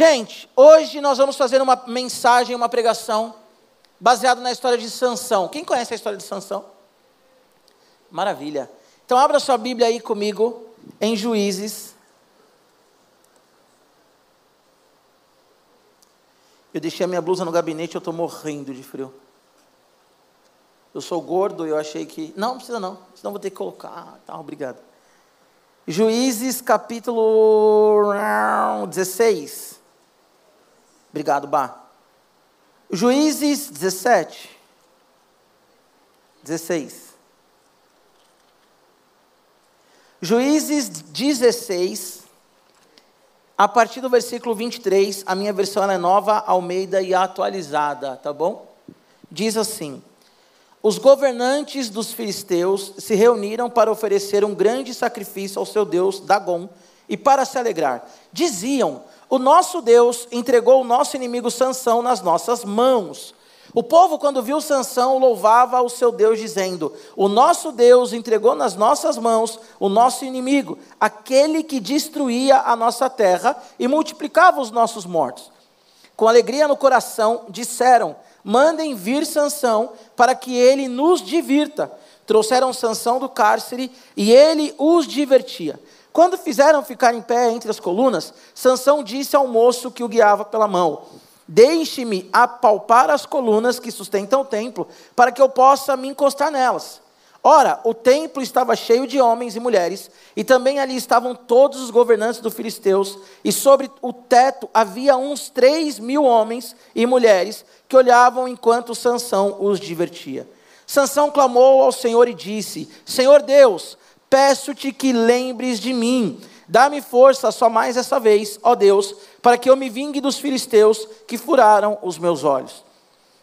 Gente, hoje nós vamos fazer uma mensagem, uma pregação baseada na história de Sansão. Quem conhece a história de Sansão? Maravilha. Então abra sua Bíblia aí comigo em Juízes. Eu deixei a minha blusa no gabinete, eu estou morrendo de frio. Eu sou gordo, eu achei que. Não, não precisa não, senão vou ter que colocar. Tá, obrigado. Juízes capítulo 16. Obrigado, Bá. Juízes 17. 16. Juízes 16, a partir do versículo 23, a minha versão é nova, Almeida e atualizada, tá bom? Diz assim: Os governantes dos filisteus se reuniram para oferecer um grande sacrifício ao seu deus Dagon e para se alegrar. Diziam: o nosso Deus entregou o nosso inimigo Sansão nas nossas mãos. O povo, quando viu Sansão, louvava o seu Deus, dizendo: O nosso Deus entregou nas nossas mãos o nosso inimigo, aquele que destruía a nossa terra e multiplicava os nossos mortos. Com alegria no coração, disseram: Mandem vir Sansão para que ele nos divirta. Trouxeram Sansão do cárcere e ele os divertia. Quando fizeram ficar em pé entre as colunas, Sansão disse ao moço que o guiava pela mão: Deixe-me apalpar as colunas que sustentam o templo, para que eu possa me encostar nelas. Ora, o templo estava cheio de homens e mulheres, e também ali estavam todos os governantes dos filisteus, e sobre o teto havia uns três mil homens e mulheres que olhavam enquanto Sansão os divertia. Sansão clamou ao Senhor e disse: Senhor Deus, Peço-te que lembres de mim. Dá-me força só mais essa vez, ó Deus, para que eu me vingue dos filisteus que furaram os meus olhos.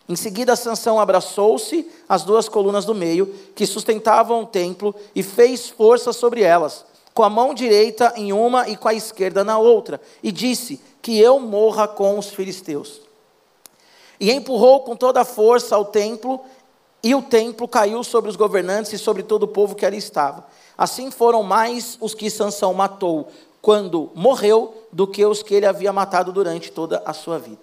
Em seguida, Sansão abraçou-se às duas colunas do meio, que sustentavam o templo, e fez força sobre elas, com a mão direita em uma e com a esquerda na outra, e disse: Que eu morra com os filisteus. E empurrou com toda a força o templo, e o templo caiu sobre os governantes e sobre todo o povo que ali estava. Assim foram mais os que Sansão matou quando morreu do que os que ele havia matado durante toda a sua vida.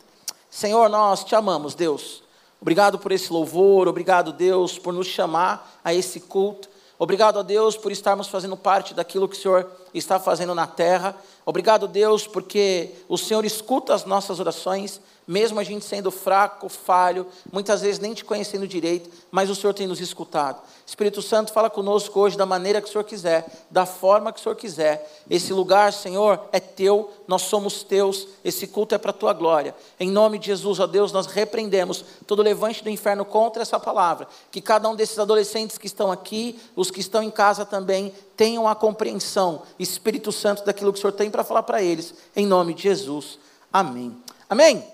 Senhor, nós te amamos, Deus. Obrigado por esse louvor, obrigado, Deus, por nos chamar a esse culto. Obrigado a Deus por estarmos fazendo parte daquilo que o Senhor está fazendo na terra. Obrigado, Deus, porque o Senhor escuta as nossas orações mesmo a gente sendo fraco, falho, muitas vezes nem te conhecendo direito, mas o Senhor tem nos escutado. Espírito Santo, fala conosco hoje da maneira que o Senhor quiser, da forma que o Senhor quiser. Esse lugar, Senhor, é teu, nós somos teus, esse culto é para a tua glória. Em nome de Jesus, ó Deus, nós repreendemos todo levante do inferno contra essa palavra. Que cada um desses adolescentes que estão aqui, os que estão em casa também, tenham a compreensão, Espírito Santo, daquilo que o Senhor tem para falar para eles. Em nome de Jesus. Amém. Amém.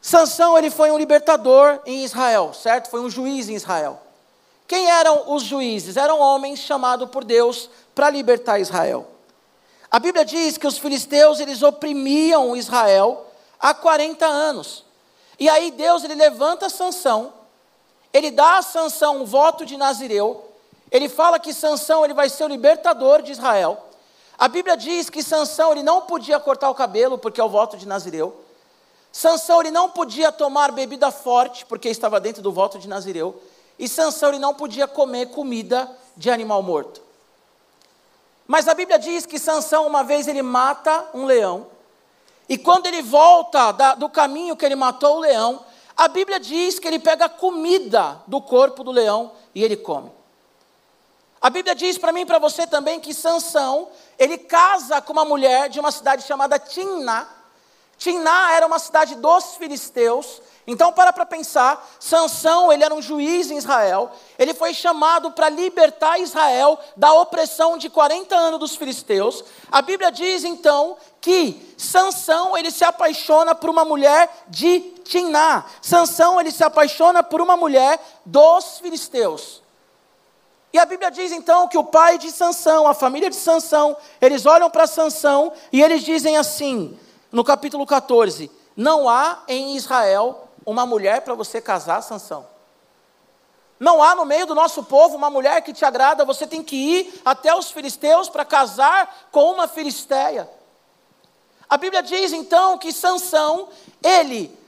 Sansão ele foi um libertador em Israel, certo? Foi um juiz em Israel. Quem eram os juízes? Eram homens chamados por Deus para libertar Israel. A Bíblia diz que os filisteus eles oprimiam Israel há 40 anos. E aí Deus ele levanta Sansão, ele dá a Sansão um voto de Nazireu, ele fala que Sansão ele vai ser o libertador de Israel. A Bíblia diz que Sansão ele não podia cortar o cabelo porque é o voto de Nazireu. Sansão ele não podia tomar bebida forte, porque estava dentro do voto de Nazireu. E Sansão ele não podia comer comida de animal morto. Mas a Bíblia diz que Sansão uma vez ele mata um leão. E quando ele volta da, do caminho que ele matou o leão, a Bíblia diz que ele pega comida do corpo do leão e ele come. A Bíblia diz para mim e para você também que Sansão, ele casa com uma mulher de uma cidade chamada Timná, Tiná era uma cidade dos filisteus. Então, para para pensar, Sansão, ele era um juiz em Israel. Ele foi chamado para libertar Israel da opressão de 40 anos dos filisteus. A Bíblia diz então que Sansão, ele se apaixona por uma mulher de Tiná. Sansão, ele se apaixona por uma mulher dos filisteus. E a Bíblia diz então que o pai de Sansão, a família de Sansão, eles olham para Sansão e eles dizem assim: no capítulo 14: Não há em Israel uma mulher para você casar, Sansão. Não há no meio do nosso povo uma mulher que te agrada, você tem que ir até os filisteus para casar com uma filisteia. A Bíblia diz então que Sansão, ele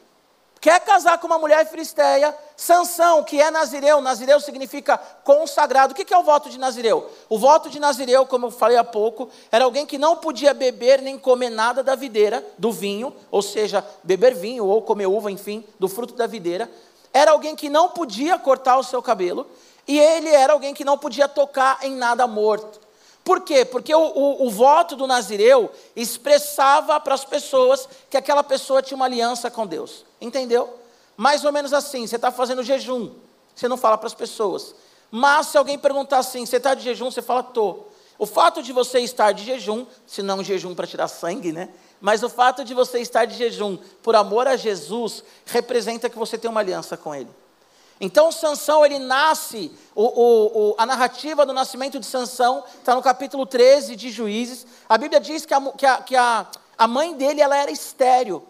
quer casar com uma mulher filisteia, Sansão, que é nazireu, nazireu significa consagrado. O que é o voto de nazireu? O voto de nazireu, como eu falei há pouco, era alguém que não podia beber nem comer nada da videira, do vinho, ou seja, beber vinho ou comer uva, enfim, do fruto da videira. Era alguém que não podia cortar o seu cabelo, e ele era alguém que não podia tocar em nada morto. Por quê? Porque o, o, o voto do Nazireu expressava para as pessoas que aquela pessoa tinha uma aliança com Deus. Entendeu? Mais ou menos assim, você está fazendo jejum, você não fala para as pessoas. Mas se alguém perguntar assim, você está de jejum, você fala, estou. O fato de você estar de jejum, se não jejum para tirar sangue, né? Mas o fato de você estar de jejum por amor a Jesus, representa que você tem uma aliança com Ele. Então Sansão ele nasce, o, o, o, a narrativa do nascimento de Sansão está no capítulo 13 de Juízes. A Bíblia diz que a, que a, que a, a mãe dele ela era estéreo.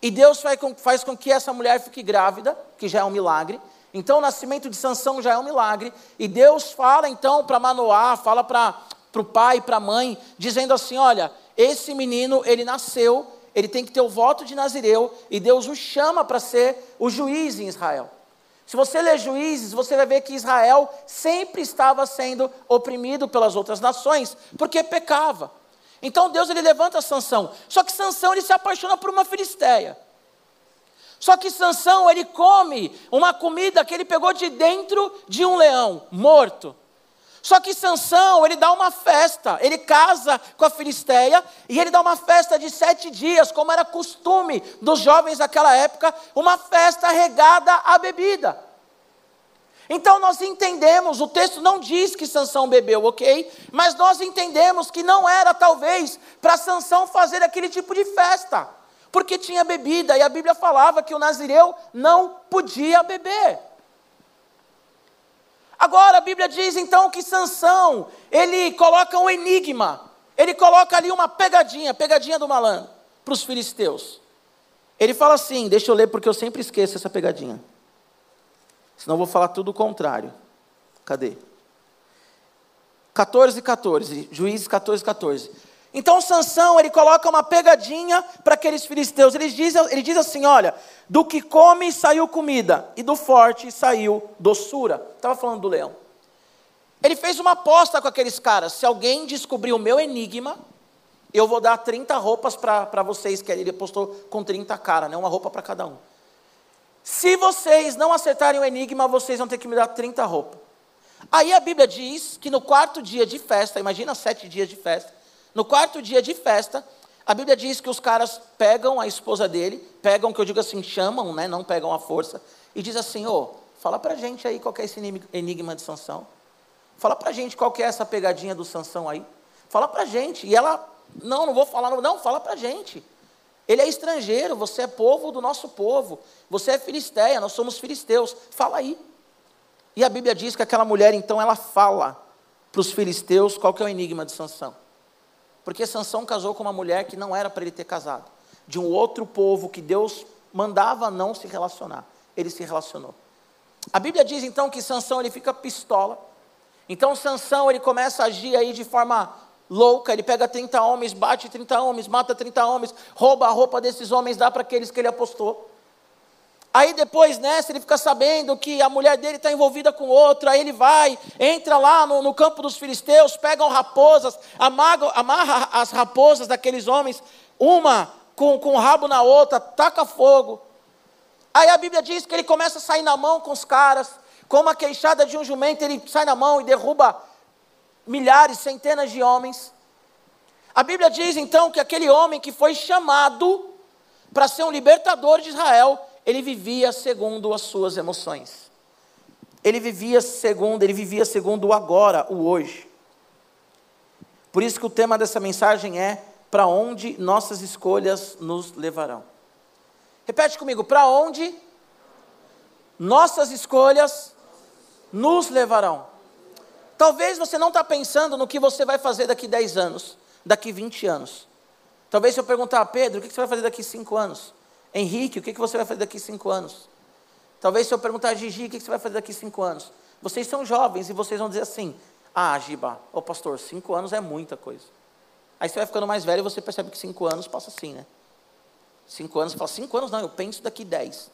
E Deus faz com, que essa mulher fique grávida, que já é um milagre. Então o nascimento de Sansão já é um milagre. E Deus fala então para Manoá, fala para o pai para a mãe, dizendo assim: olha, esse menino ele nasceu, ele tem que ter o voto de Nazireu, e Deus o chama para ser o juiz em Israel. Se você ler Juízes, você vai ver que Israel sempre estava sendo oprimido pelas outras nações, porque pecava. Então Deus ele levanta Sansão. Só que Sansão ele se apaixona por uma filisteia. Só que Sansão ele come uma comida que ele pegou de dentro de um leão morto. Só que Sansão, ele dá uma festa, ele casa com a Filisteia e ele dá uma festa de sete dias, como era costume dos jovens daquela época, uma festa regada à bebida. Então nós entendemos, o texto não diz que Sansão bebeu, ok? Mas nós entendemos que não era talvez para Sansão fazer aquele tipo de festa, porque tinha bebida e a Bíblia falava que o nazireu não podia beber. Agora a Bíblia diz então que Sansão, ele coloca um enigma, ele coloca ali uma pegadinha, pegadinha do malandro, para os filisteus. Ele fala assim, deixa eu ler porque eu sempre esqueço essa pegadinha. Senão eu vou falar tudo o contrário. Cadê? 14, 14, Juízes 14, 14. Então Sansão, ele coloca uma pegadinha para aqueles filisteus. Ele diz, ele diz assim: olha, do que come saiu comida, e do forte saiu doçura. Estava falando do leão. Ele fez uma aposta com aqueles caras: se alguém descobrir o meu enigma, eu vou dar 30 roupas para vocês, que ele apostou com 30 caras, né? uma roupa para cada um. Se vocês não acertarem o enigma, vocês vão ter que me dar 30 roupas. Aí a Bíblia diz que no quarto dia de festa, imagina sete dias de festa, no quarto dia de festa, a Bíblia diz que os caras pegam a esposa dele, pegam, que eu digo assim, chamam, né, não pegam a força, e diz assim, ô, oh, fala pra gente aí qual é esse enigma de Sansão. Fala pra gente qual é essa pegadinha do Sansão aí. Fala pra gente. E ela, não, não vou falar, não, fala pra gente. Ele é estrangeiro, você é povo do nosso povo. Você é filisteia, nós somos filisteus. Fala aí. E a Bíblia diz que aquela mulher, então, ela fala para os filisteus qual que é o enigma de Sansão. Porque Sansão casou com uma mulher que não era para ele ter casado, de um outro povo que Deus mandava não se relacionar. Ele se relacionou. A Bíblia diz então que Sansão ele fica pistola. Então Sansão ele começa a agir aí de forma louca, ele pega 30 homens, bate 30 homens, mata 30 homens, rouba a roupa desses homens, dá para aqueles que ele apostou. Aí depois nessa ele fica sabendo que a mulher dele está envolvida com outra, aí ele vai, entra lá no, no campo dos filisteus, pegam raposas, amarra, amarra as raposas daqueles homens, uma com, com o rabo na outra, taca fogo. Aí a Bíblia diz que ele começa a sair na mão com os caras, como a queixada de um jumento, ele sai na mão e derruba milhares, centenas de homens. A Bíblia diz então que aquele homem que foi chamado para ser um libertador de Israel, ele vivia segundo as suas emoções. Ele vivia segundo, ele vivia segundo o agora, o hoje. Por isso que o tema dessa mensagem é para onde nossas escolhas nos levarão. Repete comigo, para onde nossas escolhas nos levarão. Talvez você não está pensando no que você vai fazer daqui 10 anos, daqui 20 anos. Talvez se eu perguntar a Pedro, o que você vai fazer daqui 5 anos? Henrique, o que você vai fazer daqui cinco anos? Talvez se eu perguntar a Gigi, o que você vai fazer daqui cinco anos? Vocês são jovens e vocês vão dizer assim, ah, Giba, ô pastor, cinco anos é muita coisa. Aí você vai ficando mais velho e você percebe que cinco anos passa assim, né? Cinco anos, você fala, cinco anos não, eu penso daqui dez.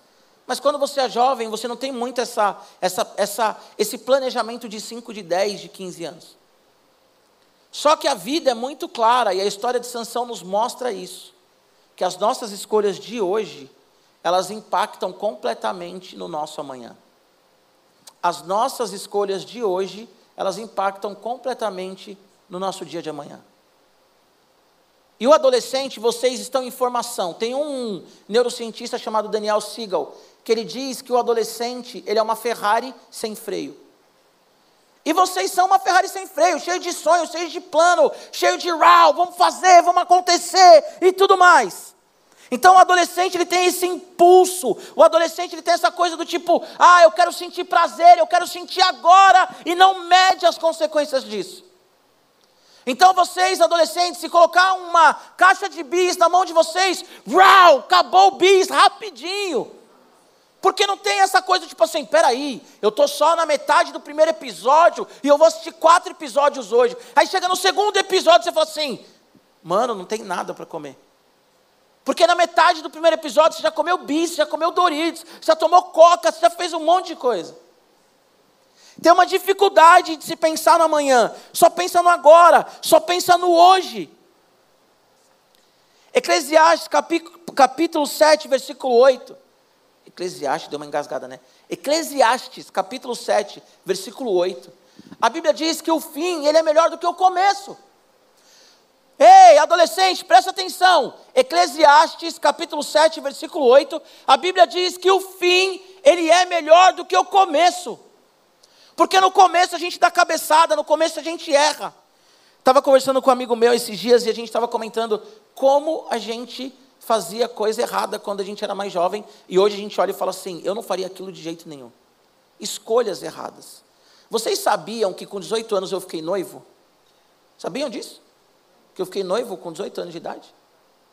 Mas quando você é jovem, você não tem muito essa, essa, essa, esse planejamento de 5, de 10, de 15 anos. Só que a vida é muito clara e a história de Sansão nos mostra isso. Que as nossas escolhas de hoje, elas impactam completamente no nosso amanhã. As nossas escolhas de hoje, elas impactam completamente no nosso dia de amanhã. E o adolescente, vocês estão em formação. Tem um neurocientista chamado Daniel Siegel, que ele diz que o adolescente, ele é uma Ferrari sem freio. E vocês são uma Ferrari sem freio, cheio de sonhos, cheio de plano, cheio de raw, vamos fazer, vamos acontecer e tudo mais. Então o adolescente ele tem esse impulso, o adolescente ele tem essa coisa do tipo, ah, eu quero sentir prazer, eu quero sentir agora e não mede as consequências disso. Então vocês, adolescentes, se colocar uma caixa de bis na mão de vocês, rau, acabou o bis rapidinho. Porque não tem essa coisa tipo assim, peraí, eu estou só na metade do primeiro episódio e eu vou assistir quatro episódios hoje. Aí chega no segundo episódio e você fala assim, mano, não tem nada para comer. Porque na metade do primeiro episódio você já comeu bis, já comeu Doritos, já tomou coca, você já fez um monte de coisa. Tem uma dificuldade de se pensar no amanhã, só pensa no agora, só pensa no hoje. Eclesiastes capítulo 7, versículo 8. Eclesiastes, deu uma engasgada, né? Eclesiastes, capítulo 7, versículo 8. A Bíblia diz que o fim, ele é melhor do que o começo. Ei, adolescente, presta atenção. Eclesiastes, capítulo 7, versículo 8. A Bíblia diz que o fim, ele é melhor do que o começo. Porque no começo a gente dá cabeçada, no começo a gente erra. Estava conversando com um amigo meu esses dias e a gente estava comentando como a gente fazia coisa errada quando a gente era mais jovem, e hoje a gente olha e fala assim: eu não faria aquilo de jeito nenhum. Escolhas erradas. Vocês sabiam que com 18 anos eu fiquei noivo? Sabiam disso? Que eu fiquei noivo com 18 anos de idade?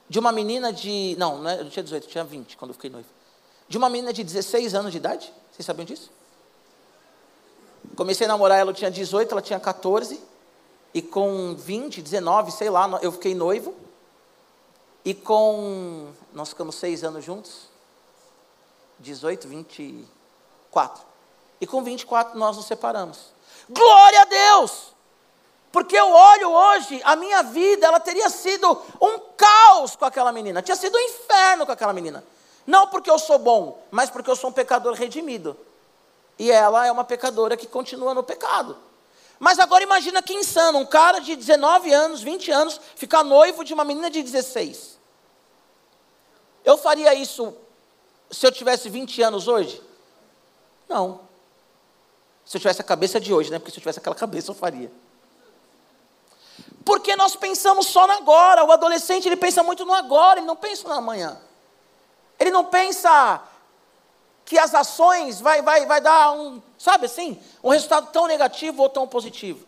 De uma menina de. Não, não eu não tinha 18, eu tinha 20 quando eu fiquei noivo. De uma menina de 16 anos de idade? Vocês sabiam disso? Comecei a namorar ela, eu tinha 18, ela tinha 14. E com 20, 19, sei lá, eu fiquei noivo. E com. Nós ficamos seis anos juntos. 18, 24. E com 24 nós nos separamos. Glória a Deus! Porque eu olho hoje, a minha vida, ela teria sido um caos com aquela menina. Tinha sido um inferno com aquela menina. Não porque eu sou bom, mas porque eu sou um pecador redimido. E ela é uma pecadora que continua no pecado. Mas agora imagina que insano, um cara de 19 anos, 20 anos, ficar noivo de uma menina de 16. Eu faria isso se eu tivesse 20 anos hoje? Não. Se eu tivesse a cabeça de hoje, né? Porque se eu tivesse aquela cabeça, eu faria. Porque nós pensamos só no agora. O adolescente, ele pensa muito no agora, ele não pensa no amanhã. Ele não pensa que as ações vai, vai, vai dar um, sabe assim, um resultado tão negativo ou tão positivo.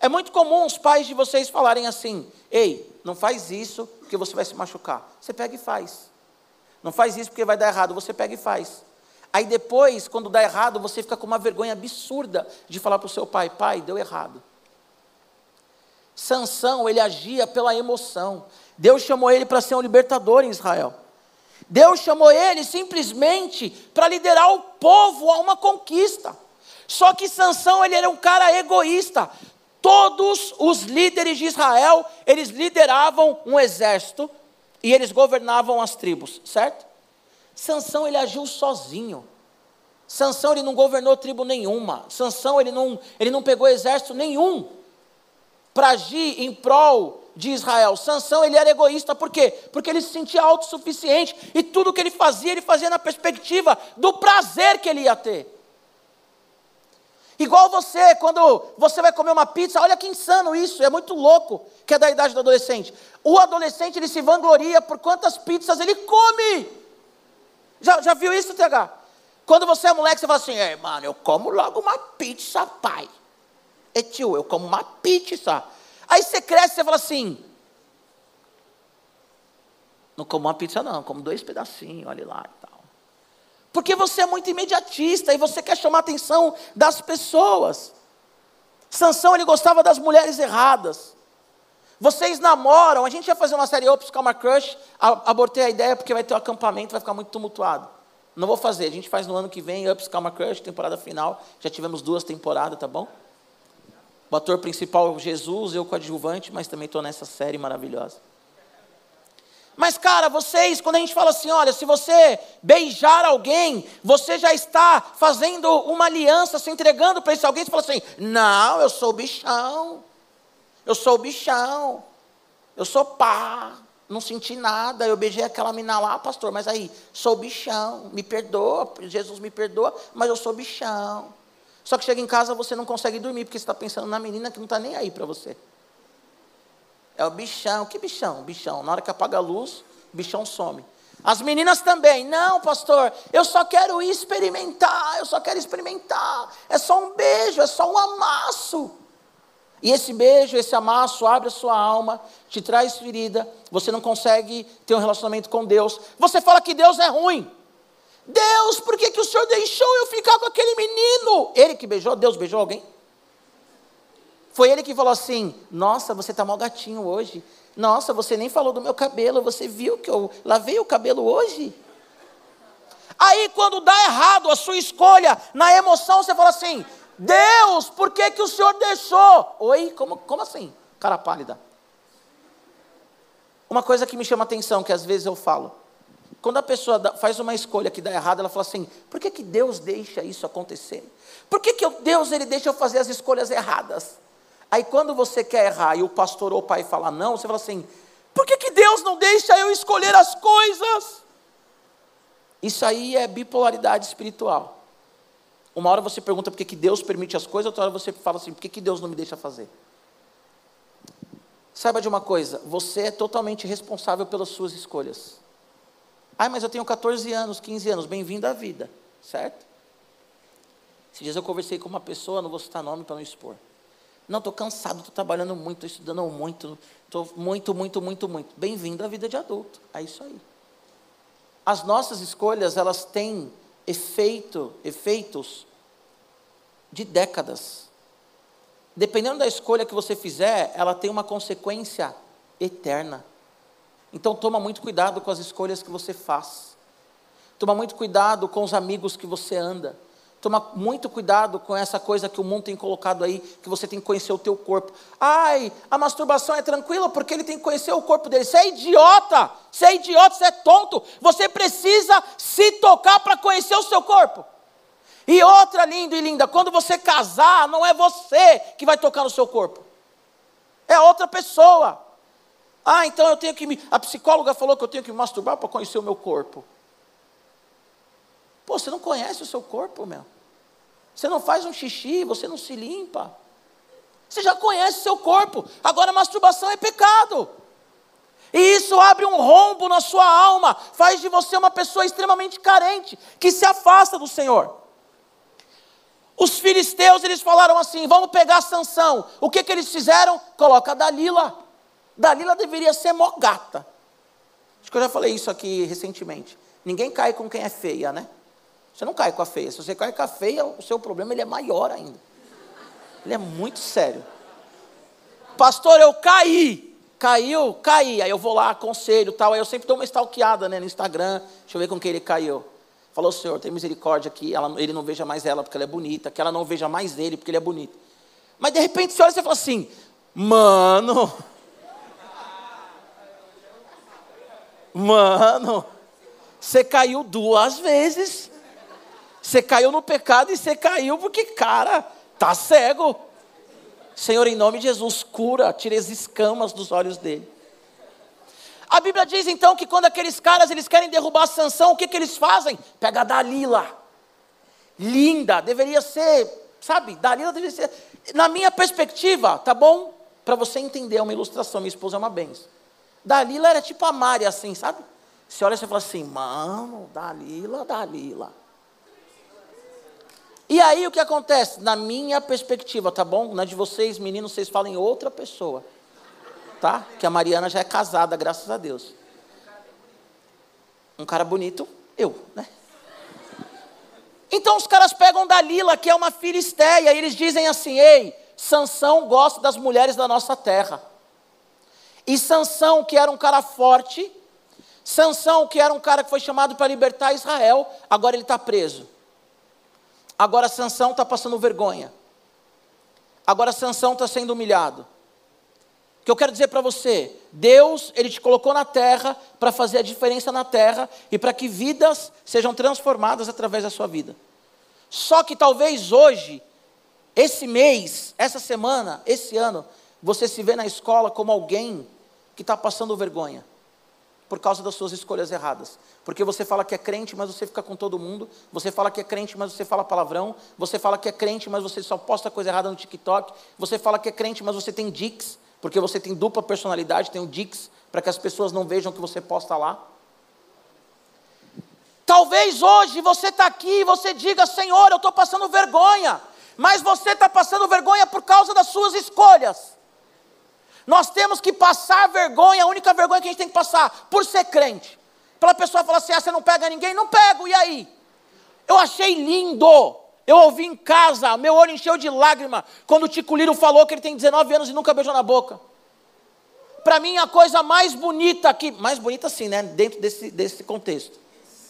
É muito comum os pais de vocês falarem assim: ei, não faz isso porque você vai se machucar. Você pega e faz. Não faz isso porque vai dar errado. Você pega e faz. Aí depois, quando dá errado, você fica com uma vergonha absurda de falar para o seu pai: pai, deu errado. Sansão, ele agia pela emoção. Deus chamou ele para ser um libertador em Israel. Deus chamou ele simplesmente para liderar o povo a uma conquista. Só que Sansão ele era um cara egoísta. Todos os líderes de Israel, eles lideravam um exército e eles governavam as tribos, certo? Sansão ele agiu sozinho. Sansão ele não governou tribo nenhuma. Sansão ele não, ele não pegou exército nenhum para agir em prol de Israel. Sansão, ele era egoísta, por quê? Porque ele se sentia autossuficiente e tudo que ele fazia, ele fazia na perspectiva do prazer que ele ia ter. Igual você, quando você vai comer uma pizza, olha que insano isso, é muito louco, que é da idade do adolescente. O adolescente, ele se vangloria por quantas pizzas ele come. Já, já viu isso, TH? Quando você é moleque, você fala assim, é, mano, eu como logo uma pizza, pai. É tio, eu como uma pizza. Cresce você fala assim: não como uma pizza, não, como dois pedacinhos, olha lá e tal. Porque você é muito imediatista e você quer chamar a atenção das pessoas. Sansão ele gostava das mulheres erradas. Vocês namoram, a gente ia fazer uma série Ops Calma Crush, abortei a ideia porque vai ter um acampamento, vai ficar muito tumultuado. Não vou fazer, a gente faz no ano que vem, Ups Calma Crush, temporada final. Já tivemos duas temporadas, tá bom? O ator principal Jesus, eu coadjuvante, mas também estou nessa série maravilhosa. Mas, cara, vocês, quando a gente fala assim, olha, se você beijar alguém, você já está fazendo uma aliança, se entregando para esse alguém, você fala assim: não, eu sou bichão, eu sou bichão, eu sou pá, não senti nada, eu beijei aquela mina lá, pastor, mas aí, sou bichão, me perdoa, Jesus me perdoa, mas eu sou bichão. Só que chega em casa você não consegue dormir, porque você está pensando na menina que não está nem aí para você. É o bichão. Que bichão? Bichão. Na hora que apaga a luz, o bichão some. As meninas também. Não, pastor, eu só quero experimentar, eu só quero experimentar. É só um beijo, é só um amasso. E esse beijo, esse amasso abre a sua alma, te traz ferida, você não consegue ter um relacionamento com Deus. Você fala que Deus é ruim. Deus, por que, que o Senhor deixou eu ficar com aquele menino? Ele que beijou, Deus beijou alguém? Foi ele que falou assim: Nossa, você está mal gatinho hoje. Nossa, você nem falou do meu cabelo. Você viu que eu lavei o cabelo hoje? Aí, quando dá errado a sua escolha, na emoção, você fala assim: Deus, por que, que o Senhor deixou? Oi, como, como assim? Cara pálida. Uma coisa que me chama atenção, que às vezes eu falo, quando a pessoa faz uma escolha que dá errado, ela fala assim: por que, que Deus deixa isso acontecer? Por que, que Deus ele deixa eu fazer as escolhas erradas? Aí quando você quer errar e o pastor ou o pai fala não, você fala assim: por que, que Deus não deixa eu escolher as coisas? Isso aí é bipolaridade espiritual. Uma hora você pergunta por que, que Deus permite as coisas, outra hora você fala assim: por que, que Deus não me deixa fazer? Saiba de uma coisa: você é totalmente responsável pelas suas escolhas. Ah, mas eu tenho 14 anos, 15 anos, bem-vindo à vida, certo? Esses dias eu conversei com uma pessoa, não vou citar nome para não expor. Não, estou cansado, estou trabalhando muito, estou estudando muito, estou muito, muito, muito, muito. Bem-vindo à vida de adulto. É isso aí. As nossas escolhas, elas têm efeito, efeitos de décadas. Dependendo da escolha que você fizer, ela tem uma consequência eterna. Então toma muito cuidado com as escolhas que você faz. Toma muito cuidado com os amigos que você anda. Toma muito cuidado com essa coisa que o mundo tem colocado aí, que você tem que conhecer o teu corpo. Ai, a masturbação é tranquila porque ele tem que conhecer o corpo dele. Você é idiota, você é idiota, você é tonto. Você precisa se tocar para conhecer o seu corpo. E outra linda e linda, quando você casar, não é você que vai tocar no seu corpo. É outra pessoa. Ah, então eu tenho que me. A psicóloga falou que eu tenho que me masturbar para conhecer o meu corpo. Pô, você não conhece o seu corpo, meu. Você não faz um xixi, você não se limpa. Você já conhece seu corpo. Agora masturbação é pecado. E isso abre um rombo na sua alma, faz de você uma pessoa extremamente carente, que se afasta do Senhor. Os filisteus, eles falaram assim: vamos pegar Sansão. O que, que eles fizeram? Coloca Dalila. Dalila deveria ser mogata. Acho que eu já falei isso aqui recentemente. Ninguém cai com quem é feia, né? Você não cai com a feia. Se você cai com a feia, o seu problema ele é maior ainda. Ele é muito sério. Pastor, eu caí. Caiu? Caí. Aí eu vou lá, aconselho tal. Aí eu sempre dou uma stalkeada né, no Instagram. Deixa eu ver com quem ele caiu. Falou, Senhor, tem misericórdia que ela, ele não veja mais ela porque ela é bonita, que ela não veja mais ele porque ele é bonito. Mas de repente você olha e você fala assim, mano, mano, você caiu duas vezes. Você caiu no pecado e você caiu porque, cara, tá cego. Senhor, em nome de Jesus, cura, tira as escamas dos olhos dele. A Bíblia diz então que quando aqueles caras eles querem derrubar Sansão, o que, que eles fazem? Pega a Dalila. Linda, deveria ser, sabe? Dalila deveria ser. Na minha perspectiva, tá bom? Para você entender, é uma ilustração. Minha esposa é uma benção. Dalila era tipo a Mari, assim, sabe? Você olha e você fala assim, mano, Dalila, Dalila. E aí o que acontece? Na minha perspectiva, tá bom? Na de vocês, meninos, vocês falam outra pessoa. Tá? Que a Mariana já é casada, graças a Deus. Um cara bonito, eu, né? Então os caras pegam Dalila, que é uma filisteia, e eles dizem assim: "Ei, Sansão gosta das mulheres da nossa terra. E Sansão, que era um cara forte, Sansão, que era um cara que foi chamado para libertar Israel, agora ele está preso. Agora Sansão está passando vergonha. Agora Sansão está sendo humilhado. O que eu quero dizer para você, Deus, Ele te colocou na terra para fazer a diferença na terra e para que vidas sejam transformadas através da sua vida. Só que talvez hoje, esse mês, essa semana, esse ano, você se vê na escola como alguém que está passando vergonha por causa das suas escolhas erradas. Porque você fala que é crente, mas você fica com todo mundo. Você fala que é crente, mas você fala palavrão. Você fala que é crente, mas você só posta coisa errada no TikTok. Você fala que é crente, mas você tem dicks, porque você tem dupla personalidade, tem o dicks, para que as pessoas não vejam o que você posta lá. Talvez hoje você está aqui e você diga, Senhor, eu estou passando vergonha. Mas você está passando vergonha por causa das suas escolhas. Nós temos que passar vergonha, a única vergonha que a gente tem que passar, por ser crente. Para a pessoa falar assim: ah, você não pega ninguém? Não pego, e aí? Eu achei lindo. Eu ouvi em casa, meu olho encheu de lágrima, quando o Tico Liro falou que ele tem 19 anos e nunca beijou na boca. Para mim, a coisa mais bonita aqui, mais bonita sim, né? Dentro desse, desse contexto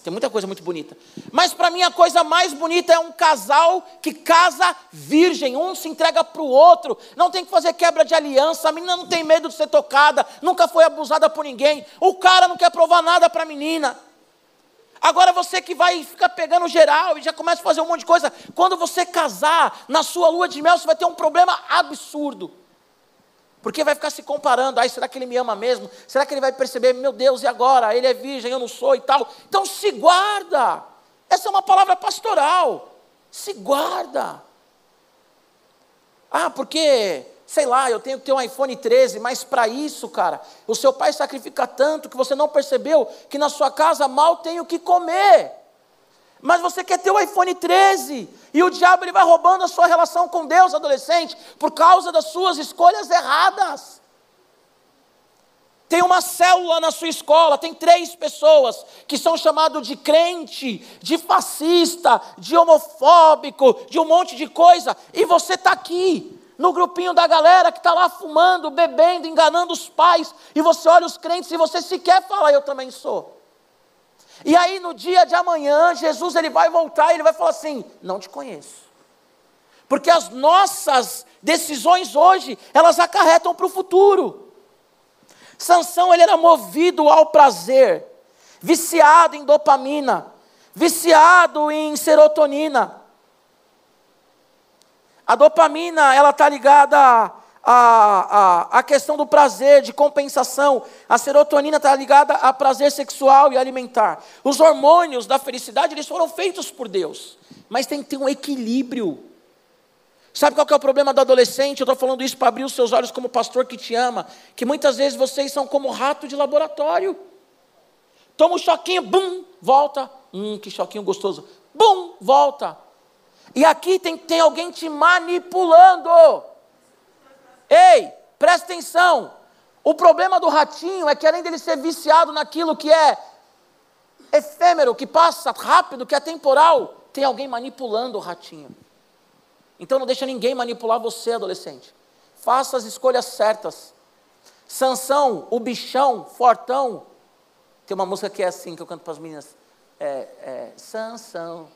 tem muita coisa muito bonita. Mas para mim a coisa mais bonita é um casal que casa virgem, um se entrega para o outro, não tem que fazer quebra de aliança, a menina não tem medo de ser tocada, nunca foi abusada por ninguém, o cara não quer provar nada para a menina. Agora você que vai ficar pegando geral e já começa a fazer um monte de coisa, quando você casar, na sua lua de mel, você vai ter um problema absurdo. Porque vai ficar se comparando, ai, será que ele me ama mesmo? Será que ele vai perceber, meu Deus, e agora? Ele é virgem, eu não sou e tal. Então se guarda. Essa é uma palavra pastoral. Se guarda. Ah, porque, sei lá, eu tenho que ter um iPhone 13, mas para isso, cara, o seu pai sacrifica tanto que você não percebeu que na sua casa mal tem o que comer. Mas você quer ter o iPhone 13. E o diabo ele vai roubando a sua relação com Deus, adolescente, por causa das suas escolhas erradas. Tem uma célula na sua escola, tem três pessoas que são chamados de crente, de fascista, de homofóbico, de um monte de coisa, e você está aqui, no grupinho da galera que está lá fumando, bebendo, enganando os pais, e você olha os crentes e você sequer fala, eu também sou. E aí no dia de amanhã, Jesus ele vai voltar e ele vai falar assim: "Não te conheço". Porque as nossas decisões hoje, elas acarretam para o futuro. Sansão ele era movido ao prazer, viciado em dopamina, viciado em serotonina. A dopamina, ela está ligada a, a, a questão do prazer, de compensação. A serotonina está ligada a prazer sexual e alimentar. Os hormônios da felicidade, eles foram feitos por Deus. Mas tem que ter um equilíbrio. Sabe qual é o problema do adolescente? Eu estou falando isso para abrir os seus olhos como pastor que te ama. Que muitas vezes vocês são como rato de laboratório. Toma um choquinho, bum, volta. Hum, que choquinho gostoso. Bum, volta. E aqui tem, tem alguém te manipulando. Ei, presta atenção. O problema do ratinho é que além dele ser viciado naquilo que é efêmero, que passa rápido, que é temporal, tem alguém manipulando o ratinho. Então não deixa ninguém manipular você, adolescente. Faça as escolhas certas. Sansão, o bichão, fortão. Tem uma música que é assim, que eu canto para as meninas. É, é, Sansão,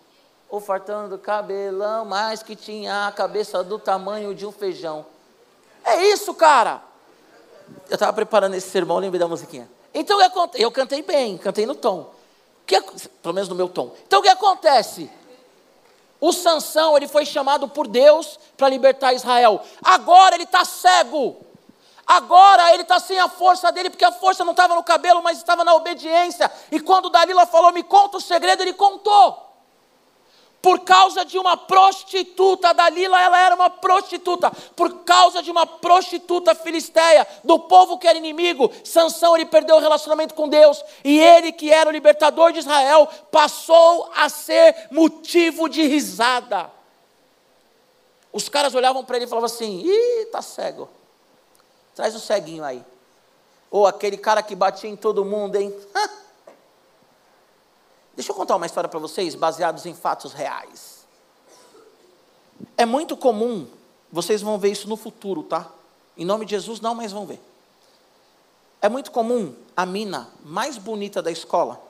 o fortão do cabelão, mas que tinha a cabeça do tamanho de um feijão. É isso, cara. Eu estava preparando esse sermão, lembrei da musiquinha. Então, eu cantei bem, cantei no tom. Que, pelo menos no meu tom. Então, o que acontece? O Sansão, ele foi chamado por Deus para libertar Israel. Agora ele está cego. Agora ele está sem a força dele, porque a força não estava no cabelo, mas estava na obediência. E quando Dalila falou, me conta o segredo, ele contou por causa de uma prostituta, Dalila ela era uma prostituta, por causa de uma prostituta filisteia, do povo que era inimigo, Sansão ele perdeu o relacionamento com Deus, e ele que era o libertador de Israel, passou a ser motivo de risada. Os caras olhavam para ele e falavam assim: ih, tá cego, traz o ceguinho aí. Ou aquele cara que batia em todo mundo, hein? Deixa eu contar uma história para vocês, baseados em fatos reais. É muito comum, vocês vão ver isso no futuro, tá? Em nome de Jesus, não, mas vão ver. É muito comum a mina mais bonita da escola,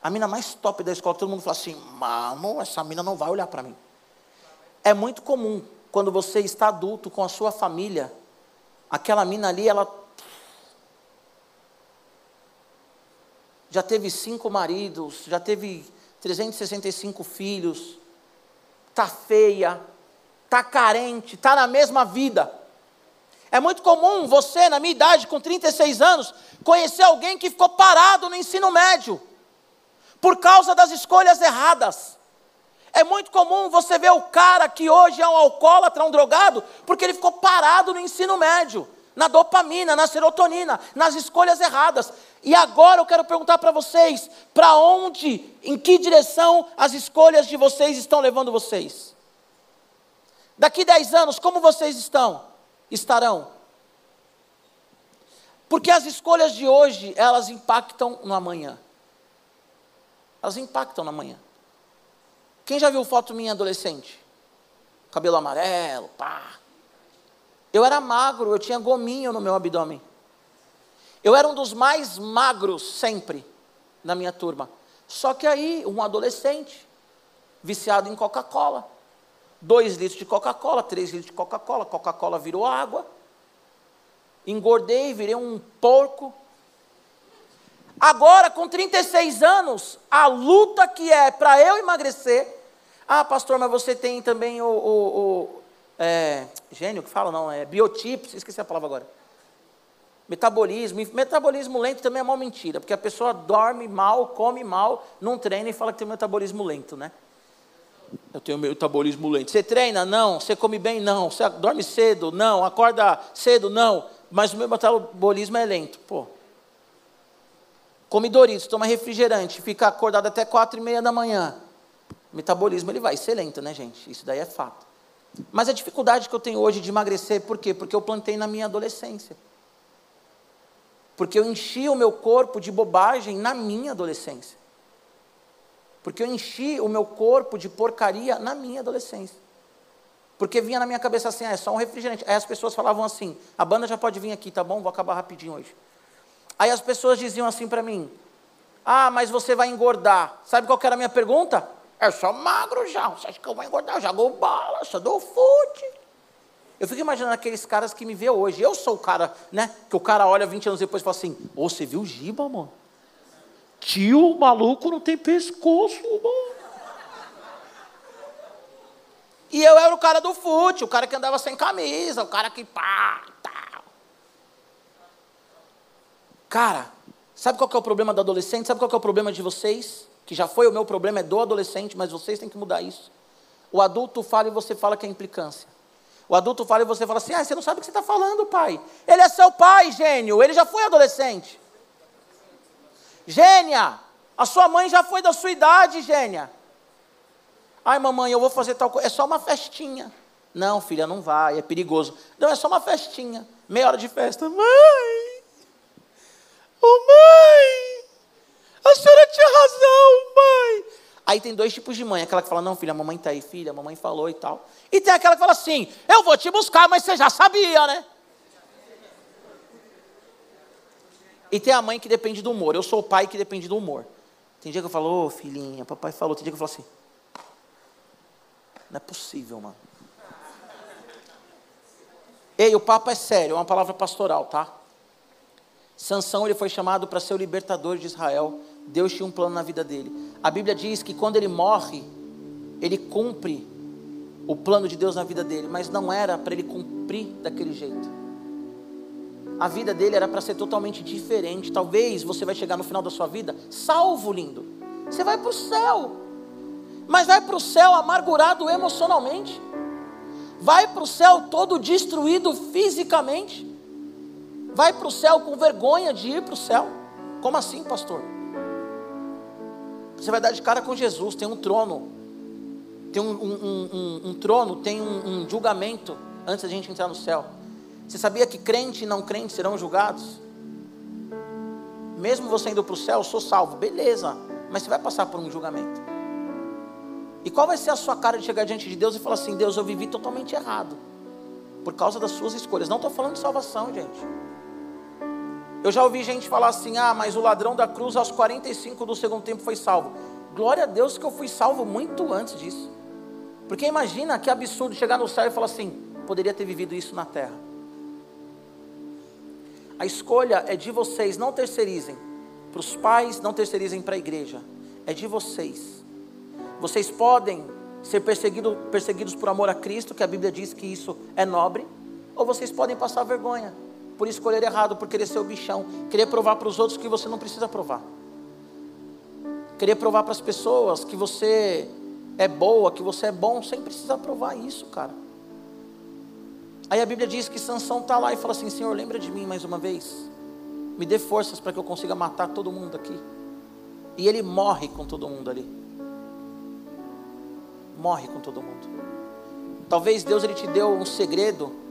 a mina mais top da escola, todo mundo fala assim: mano, essa mina não vai olhar para mim. É muito comum quando você está adulto com a sua família, aquela mina ali, ela já teve cinco maridos, já teve 365 filhos, tá feia, tá carente, tá na mesma vida. É muito comum você, na minha idade, com 36 anos, conhecer alguém que ficou parado no ensino médio, por causa das escolhas erradas. É muito comum você ver o cara que hoje é um alcoólatra, um drogado, porque ele ficou parado no ensino médio, na dopamina, na serotonina, nas escolhas erradas. E agora eu quero perguntar para vocês: para onde, em que direção as escolhas de vocês estão levando vocês? Daqui 10 anos, como vocês estão? estarão. Porque as escolhas de hoje, elas impactam no amanhã. Elas impactam no amanhã. Quem já viu foto minha adolescente? Cabelo amarelo, pá. Eu era magro, eu tinha gominho no meu abdômen. Eu era um dos mais magros sempre na minha turma. Só que aí, um adolescente, viciado em Coca-Cola, 2 litros de Coca-Cola, 3 litros de Coca-Cola, Coca-Cola virou água. Engordei, virei um porco. Agora, com 36 anos, a luta que é para eu emagrecer. Ah, pastor, mas você tem também o. o, o é, gênio que fala, não, é biotipo, esqueci a palavra agora. Metabolismo. Metabolismo lento também é uma mentira, porque a pessoa dorme mal, come mal, não treina e fala que tem metabolismo lento, né? Eu tenho metabolismo lento. Você treina? Não. Você come bem? Não. Você dorme cedo? Não. Acorda cedo? Não. Mas o meu metabolismo é lento. Pô. Come Doritos, toma refrigerante, fica acordado até quatro e meia da manhã. O metabolismo ele vai ser lento, né, gente? Isso daí é fato. Mas a dificuldade que eu tenho hoje de emagrecer, por quê? Porque eu plantei na minha adolescência. Porque eu enchi o meu corpo de bobagem na minha adolescência. Porque eu enchi o meu corpo de porcaria na minha adolescência. Porque vinha na minha cabeça assim, ah, é só um refrigerante. Aí as pessoas falavam assim, a banda já pode vir aqui, tá bom? Vou acabar rapidinho hoje. Aí as pessoas diziam assim para mim, ah, mas você vai engordar. Sabe qual era a minha pergunta? Eu sou magro já, você acha que eu vou engordar? Eu jogo bola, sou do fute. Eu fico imaginando aqueles caras que me vê hoje. Eu sou o cara, né? Que o cara olha 20 anos depois e fala assim, ô, oh, você viu o Giba, mano? Tio, maluco não tem pescoço, mano. E eu era o cara do fute, o cara que andava sem camisa, o cara que pá, tal. Cara, sabe qual que é o problema do adolescente? Sabe qual que é o problema de vocês? Que já foi o meu problema, é do adolescente, mas vocês têm que mudar isso. O adulto fala e você fala que é implicância. O adulto fala e você fala assim: ah, você não sabe o que você está falando, pai. Ele é seu pai, gênio, ele já foi adolescente. Gênia, a sua mãe já foi da sua idade, gênia. Ai, mamãe, eu vou fazer tal coisa. É só uma festinha. Não, filha, não vai, é perigoso. Não, é só uma festinha. Meia hora de festa. Mãe! Oh, mãe! A senhora tinha razão, mãe! Aí tem dois tipos de mãe. Aquela que fala, não, filha, a mamãe está aí, filha, a mamãe falou e tal. E tem aquela que fala assim, eu vou te buscar, mas você já sabia, né? E tem a mãe que depende do humor. Eu sou o pai que depende do humor. Tem dia que eu falo, ô oh, filhinha, papai falou. Tem dia que eu falo assim, não é possível, mano. Ei, o papo é sério, é uma palavra pastoral, tá? Sansão ele foi chamado para ser o libertador de Israel. Deus tinha um plano na vida dele. A Bíblia diz que quando ele morre, ele cumpre o plano de Deus na vida dele, mas não era para ele cumprir daquele jeito a vida dele era para ser totalmente diferente. Talvez você vai chegar no final da sua vida salvo, lindo. Você vai para o céu, mas vai para o céu amargurado emocionalmente, vai para o céu todo destruído fisicamente, vai para o céu com vergonha de ir para o céu. Como assim, pastor? Você vai dar de cara com Jesus, tem um trono, tem um, um, um, um trono, tem um julgamento antes da gente entrar no céu. Você sabia que crente e não crente serão julgados? Mesmo você indo para o céu, eu sou salvo, beleza, mas você vai passar por um julgamento. E qual vai ser a sua cara de chegar diante de Deus e falar assim: Deus, eu vivi totalmente errado, por causa das suas escolhas? Não estou falando de salvação, gente. Eu já ouvi gente falar assim: ah, mas o ladrão da cruz aos 45 do segundo tempo foi salvo. Glória a Deus que eu fui salvo muito antes disso. Porque imagina que absurdo chegar no céu e falar assim: poderia ter vivido isso na terra. A escolha é de vocês, não terceirizem. Para os pais, não terceirizem para a igreja. É de vocês. Vocês podem ser perseguido, perseguidos por amor a Cristo, que a Bíblia diz que isso é nobre, ou vocês podem passar vergonha por escolher errado, por querer ser o bichão, querer provar para os outros que você não precisa provar. Querer provar para as pessoas que você é boa, que você é bom, sem precisar provar isso, cara. Aí a Bíblia diz que Sansão está lá e fala assim: Senhor, lembra de mim mais uma vez. Me dê forças para que eu consiga matar todo mundo aqui. E ele morre com todo mundo ali. Morre com todo mundo. Talvez Deus ele te deu um segredo,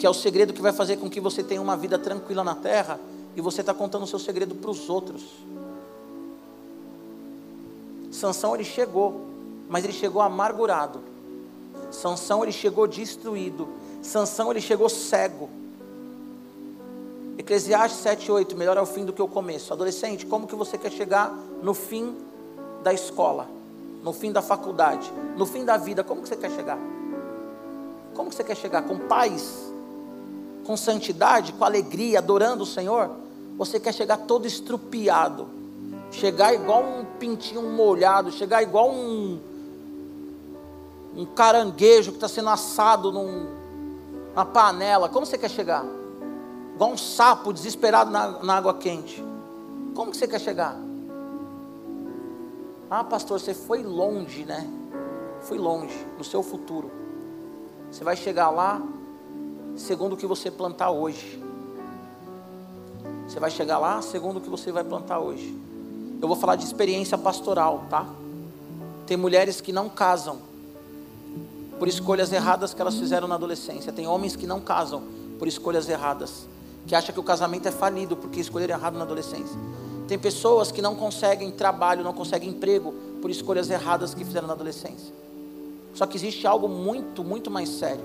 que é o segredo que vai fazer com que você tenha uma vida tranquila na terra, e você está contando o seu segredo para os outros. Sansão ele chegou, mas ele chegou amargurado. Sansão ele chegou destruído. Sansão ele chegou cego. Eclesiastes 7:8, melhor é o fim do que o começo. Adolescente, como que você quer chegar no fim da escola, no fim da faculdade, no fim da vida? Como que você quer chegar? Como que você quer chegar com paz, com santidade, com alegria, adorando o Senhor? Você quer chegar todo estrupiado, chegar igual um pintinho molhado, chegar igual um um caranguejo que está sendo assado num, numa panela. Como você quer chegar? igual um sapo desesperado na, na água quente. Como que você quer chegar? Ah, pastor, você foi longe, né? Foi longe no seu futuro. Você vai chegar lá segundo o que você plantar hoje. Você vai chegar lá segundo o que você vai plantar hoje. Eu vou falar de experiência pastoral, tá? Tem mulheres que não casam por escolhas erradas que elas fizeram na adolescência. Tem homens que não casam por escolhas erradas que acha que o casamento é falido porque escolheram errado na adolescência. Tem pessoas que não conseguem trabalho, não conseguem emprego por escolhas erradas que fizeram na adolescência. Só que existe algo muito, muito mais sério.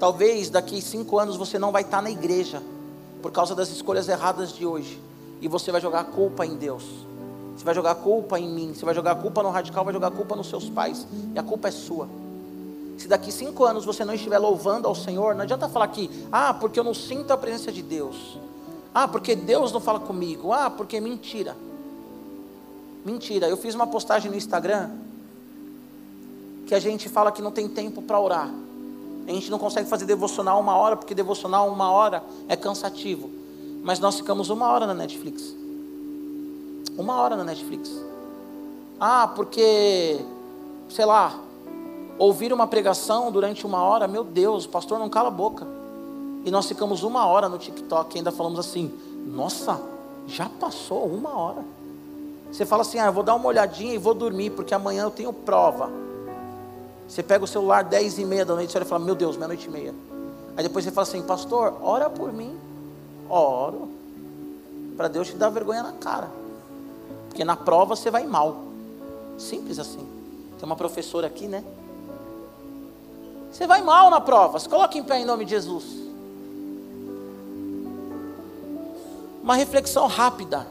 Talvez daqui cinco anos você não vai estar na igreja por causa das escolhas erradas de hoje. E você vai jogar culpa em Deus. Você vai jogar culpa em mim. Você vai jogar culpa no radical, vai jogar culpa nos seus pais. E a culpa é sua. Se daqui cinco anos você não estiver louvando ao Senhor, não adianta falar que, ah, porque eu não sinto a presença de Deus. Ah, porque Deus não fala comigo. Ah, porque mentira. Mentira. Eu fiz uma postagem no Instagram que a gente fala que não tem tempo para orar. A gente não consegue fazer devocional uma hora, porque devocional uma hora é cansativo. Mas nós ficamos uma hora na Netflix. Uma hora na Netflix. Ah, porque, sei lá, ouvir uma pregação durante uma hora, meu Deus, o pastor não cala a boca. E nós ficamos uma hora no TikTok e ainda falamos assim: nossa, já passou uma hora. Você fala assim: ah, eu vou dar uma olhadinha e vou dormir, porque amanhã eu tenho prova. Você pega o celular 10 e meia da noite, você olha e fala: meu Deus, meia-noite e meia. Aí depois você fala assim: pastor, ora por mim. Oro. Para Deus te dar vergonha na cara. Porque na prova você vai mal. Simples assim. Tem uma professora aqui, né? Você vai mal na prova. Se coloque em pé em nome de Jesus. Uma reflexão rápida.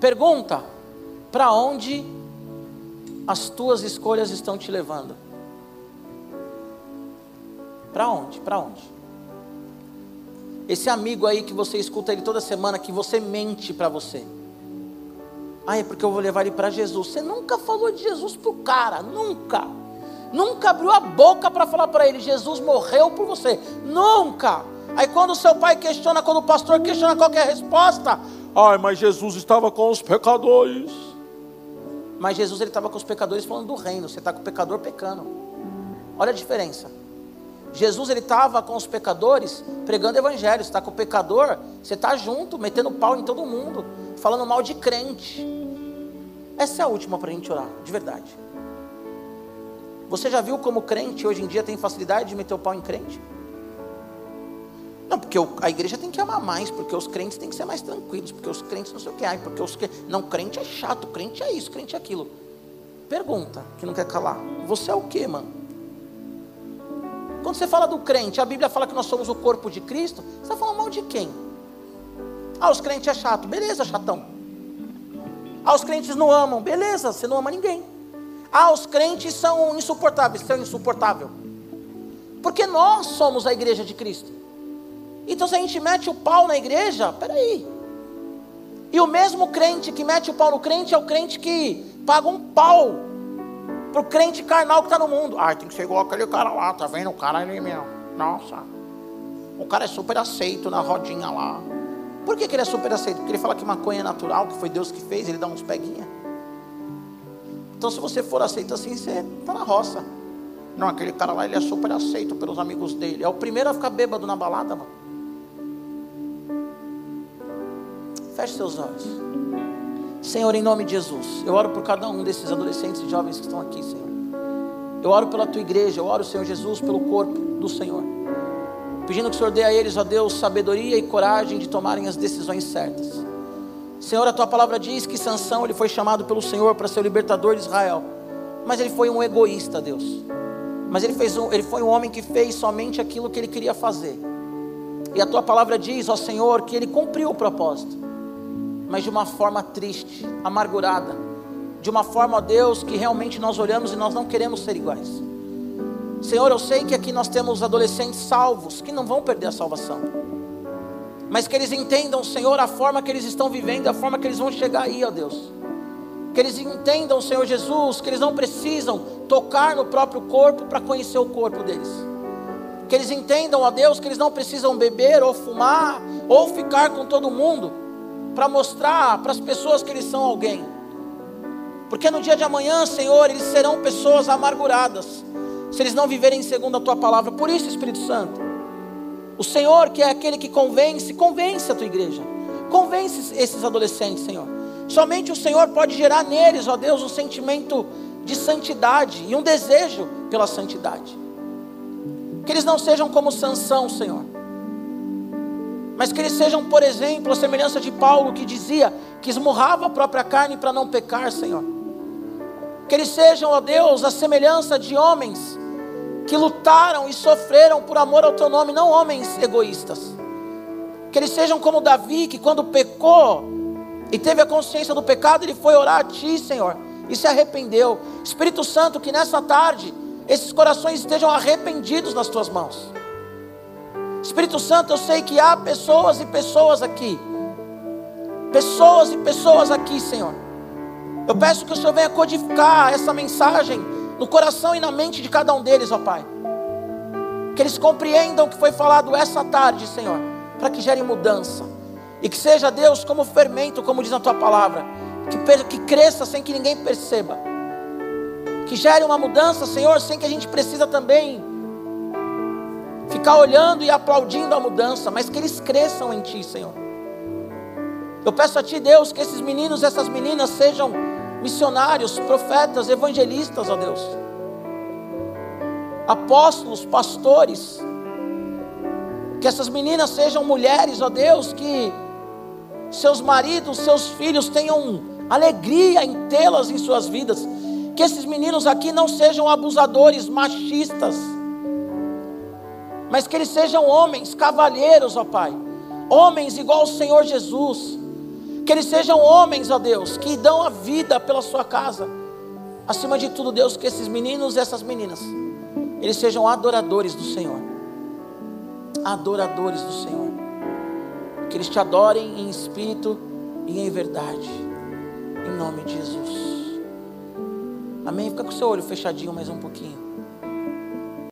Pergunta: para onde as tuas escolhas estão te levando? Para onde? Para onde? Esse amigo aí que você escuta ele toda semana, que você mente para você. Ah, é porque eu vou levar ele para Jesus. Você nunca falou de Jesus para o cara, nunca. Nunca abriu a boca para falar para ele: Jesus morreu por você. Nunca. Aí quando seu pai questiona, quando o pastor questiona qual é resposta, ai, mas Jesus estava com os pecadores. Mas Jesus ele estava com os pecadores falando do reino. Você está com o pecador pecando. Olha a diferença. Jesus ele estava com os pecadores pregando evangelho. Está com o pecador, você está junto, metendo pau em todo mundo, falando mal de crente. Essa é a última para a gente orar, de verdade. Você já viu como crente hoje em dia tem facilidade de meter o pau em crente? Não, porque a igreja tem que amar mais, porque os crentes têm que ser mais tranquilos, porque os crentes não sei o que, ai, porque os não crente é chato, crente é isso, crente é aquilo. Pergunta, que não quer calar. Você é o que, mano? Quando você fala do crente, a Bíblia fala que nós somos o corpo de Cristo, você está falando mal de quem? Ah, os crentes é chato. Beleza, chatão. Ah, os crentes não amam. Beleza, você não ama ninguém. Ah, os crentes são insuportáveis. São insuportável. Porque nós somos a igreja de Cristo. Então se a gente mete o pau na igreja, peraí. E o mesmo crente que mete o pau no crente é o crente que paga um pau pro crente carnal que está no mundo. Ah, tem que ser igual aquele cara lá, tá vendo? O cara ali mesmo. Nossa. O cara é super aceito na rodinha lá. Por que, que ele é super aceito? Porque ele fala que maconha é natural, que foi Deus que fez, ele dá uns peguinha. Então se você for aceito assim, você está na roça. Não, aquele cara lá ele é super aceito pelos amigos dele. É o primeiro a ficar bêbado na balada, mano. Feche seus olhos. Senhor, em nome de Jesus, eu oro por cada um desses adolescentes e jovens que estão aqui, Senhor. Eu oro pela tua igreja, eu oro, Senhor Jesus, pelo corpo do Senhor. Pedindo que o Senhor dê a eles, ó Deus, sabedoria e coragem de tomarem as decisões certas. Senhor, a tua palavra diz que Sansão ele foi chamado pelo Senhor para ser o libertador de Israel. Mas ele foi um egoísta, Deus. Mas ele, fez um, ele foi um homem que fez somente aquilo que ele queria fazer. E a tua palavra diz, ó Senhor, que ele cumpriu o propósito mas de uma forma triste, amargurada, de uma forma, ó Deus, que realmente nós olhamos e nós não queremos ser iguais. Senhor, eu sei que aqui nós temos adolescentes salvos que não vão perder a salvação, mas que eles entendam, Senhor, a forma que eles estão vivendo, a forma que eles vão chegar aí, ó Deus. Que eles entendam, Senhor Jesus, que eles não precisam tocar no próprio corpo para conhecer o corpo deles. Que eles entendam, ó Deus, que eles não precisam beber ou fumar ou ficar com todo mundo para mostrar para as pessoas que eles são alguém. Porque no dia de amanhã, Senhor, eles serão pessoas amarguradas, se eles não viverem segundo a tua palavra. Por isso, Espírito Santo, o Senhor, que é aquele que convence, convence a tua igreja, convence esses adolescentes, Senhor. Somente o Senhor pode gerar neles, ó Deus, um sentimento de santidade e um desejo pela santidade. Que eles não sejam como Sansão, Senhor mas que eles sejam, por exemplo, a semelhança de Paulo que dizia que esmurrava a própria carne para não pecar, Senhor. Que eles sejam, ó Deus, a semelhança de homens que lutaram e sofreram por amor ao teu nome, não homens egoístas. Que eles sejam como Davi, que quando pecou e teve a consciência do pecado, ele foi orar a ti, Senhor, e se arrependeu. Espírito Santo, que nessa tarde esses corações estejam arrependidos nas tuas mãos. Espírito Santo, eu sei que há pessoas e pessoas aqui. Pessoas e pessoas aqui, Senhor. Eu peço que o Senhor venha codificar essa mensagem no coração e na mente de cada um deles, ó Pai. Que eles compreendam o que foi falado essa tarde, Senhor, para que gere mudança. E que seja Deus como fermento, como diz a tua palavra, que, que cresça sem que ninguém perceba. Que gere uma mudança, Senhor, sem que a gente precisa também ficar olhando e aplaudindo a mudança, mas que eles cresçam em Ti, Senhor. Eu peço a Ti, Deus, que esses meninos, essas meninas sejam missionários, profetas, evangelistas, ó Deus, apóstolos, pastores, que essas meninas sejam mulheres, ó Deus, que seus maridos, seus filhos tenham alegria em tê-las em suas vidas, que esses meninos aqui não sejam abusadores, machistas, mas que eles sejam homens, cavalheiros, ó Pai, homens igual ao Senhor Jesus, que eles sejam homens, ó Deus, que dão a vida pela sua casa, acima de tudo, Deus, que esses meninos e essas meninas, eles sejam adoradores do Senhor, adoradores do Senhor, que eles te adorem em espírito e em verdade, em nome de Jesus. Amém? Fica com o seu olho fechadinho mais um pouquinho.